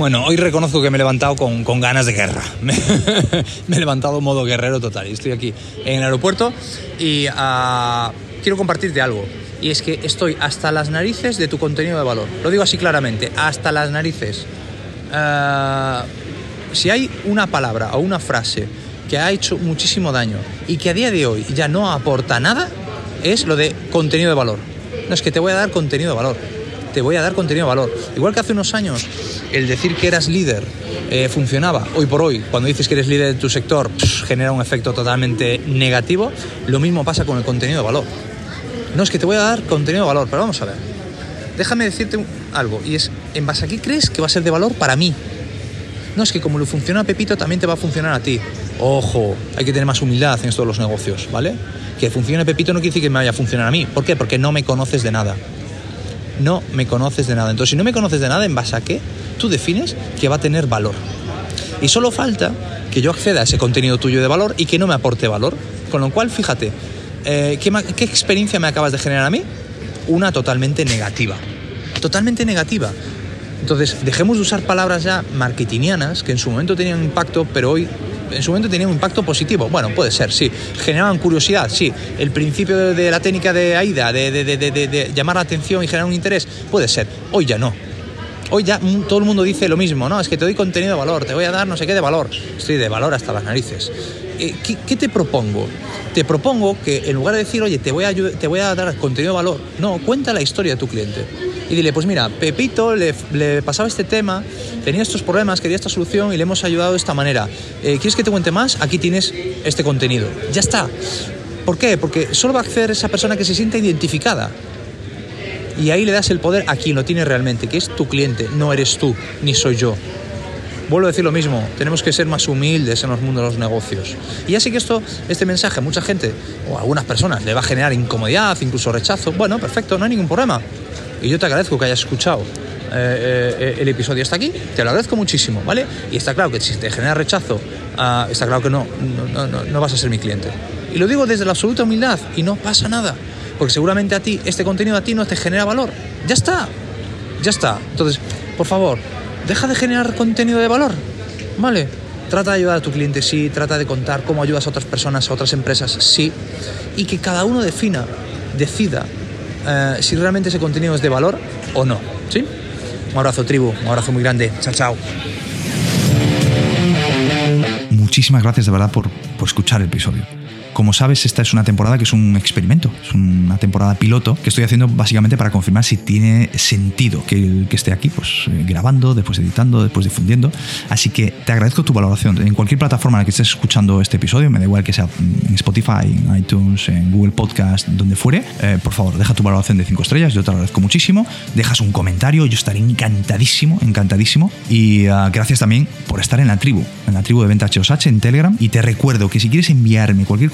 Bueno, hoy reconozco que me he levantado con, con ganas de guerra. Me, me, he levantado modo guerrero total. Y estoy aquí en el aeropuerto y uh, quiero compartirte algo. Y es que estoy hasta las narices de tu contenido de valor. Lo digo así claramente, hasta las narices. Uh, si hay una palabra o una frase que ha hecho muchísimo daño y que a día de hoy ya no aporta nada, es lo de contenido de valor. No es que te voy a dar contenido de valor, te voy a dar contenido de valor. Igual que hace unos años el decir que eras líder eh, funcionaba, hoy por hoy, cuando dices que eres líder de tu sector, genera un efecto totalmente negativo, lo mismo pasa con el contenido de valor. No es que te voy a dar contenido de valor, pero vamos a ver. Déjame decirte algo, y es, ¿en base a qué crees que va a ser de valor para mí? No, es que como le funciona a Pepito, también te va a funcionar a ti. Ojo, hay que tener más humildad en todos los negocios, ¿vale? Que funcione Pepito no quiere decir que me vaya a funcionar a mí. ¿Por qué? Porque no me conoces de nada. No me conoces de nada. Entonces, si no me conoces de nada, ¿en base a qué? Tú defines que va a tener valor. Y solo falta que yo acceda a ese contenido tuyo de valor y que no me aporte valor. Con lo cual, fíjate, eh, ¿qué, ¿qué experiencia me acabas de generar a mí? Una totalmente negativa. Totalmente negativa. Entonces, dejemos de usar palabras ya marketingianas que en su momento tenían impacto, pero hoy en su momento tenían un impacto positivo. Bueno, puede ser, sí. Generaban curiosidad, sí. El principio de, la técnica de AIDA, de, de, de, llamar la atención y generar un interés, puede ser. Hoy ya no. Hoy ya todo el mundo dice lo mismo, ¿no? Es que te doy contenido de valor, te voy a dar no sé qué de valor. Estoy de valor hasta las narices. Eh, ¿Qué, te propongo? Te propongo que en lugar de decir, oye, te voy, a, te voy a dar contenido de valor, no, cuenta la historia de tu cliente y dile, pues mira, Pepito le, le, pasaba este tema, tenía estos problemas, quería esta solución y le hemos ayudado de esta manera. Eh, ¿Quieres que te cuente más? Aquí tienes este contenido. Ya está. ¿Por qué? Porque solo va a acceder esa persona que se sienta identificada. Y ahí le das el poder a quien lo tiene realmente, que es tu cliente, no eres tú, ni soy yo. Vuelvo a decir lo mismo, tenemos que ser más humildes en los mundos de los negocios. Y ya sé que esto, este mensaje a mucha gente o a algunas personas le va a generar incomodidad, incluso rechazo. Bueno, perfecto, no hay ningún problema. Y yo te agradezco que hayas escuchado eh, eh, el episodio hasta aquí, te lo agradezco muchísimo, ¿vale? Y está claro que si te genera rechazo, uh, está claro que no no, no, no vas a ser mi cliente. Y lo digo desde la absoluta humildad y no pasa nada, porque seguramente a ti, este contenido a ti no te genera valor. Ya está, ya está. Entonces, por favor, deja de generar contenido de valor, ¿vale? Trata de ayudar a tu cliente, sí, trata de contar cómo ayudas a otras personas, a otras empresas, sí, y que cada uno defina, decida Uh, si realmente ese contenido es de valor o no. ¿Sí? Un abrazo, tribu. Un abrazo muy grande. Chao, chao. Muchísimas gracias de verdad por, por escuchar el episodio. Como sabes, esta es una temporada que es un experimento, es una temporada piloto que estoy haciendo básicamente para confirmar si tiene sentido que, esté aquí, pues eh, grabando, después editando, después difundiendo. Así que te agradezco tu valoración. En cualquier plataforma en la que estés escuchando este episodio, me da igual que sea en Spotify, en iTunes, en Google Podcast, donde fuere, eh, por favor, deja tu valoración de 5 estrellas, yo te agradezco muchísimo. Dejas un comentario, yo estaré encantadísimo, encantadísimo. Y uh, gracias también por estar en la tribu, en la tribu de Venta HOSH en Telegram. Y te recuerdo que si quieres enviarme cualquier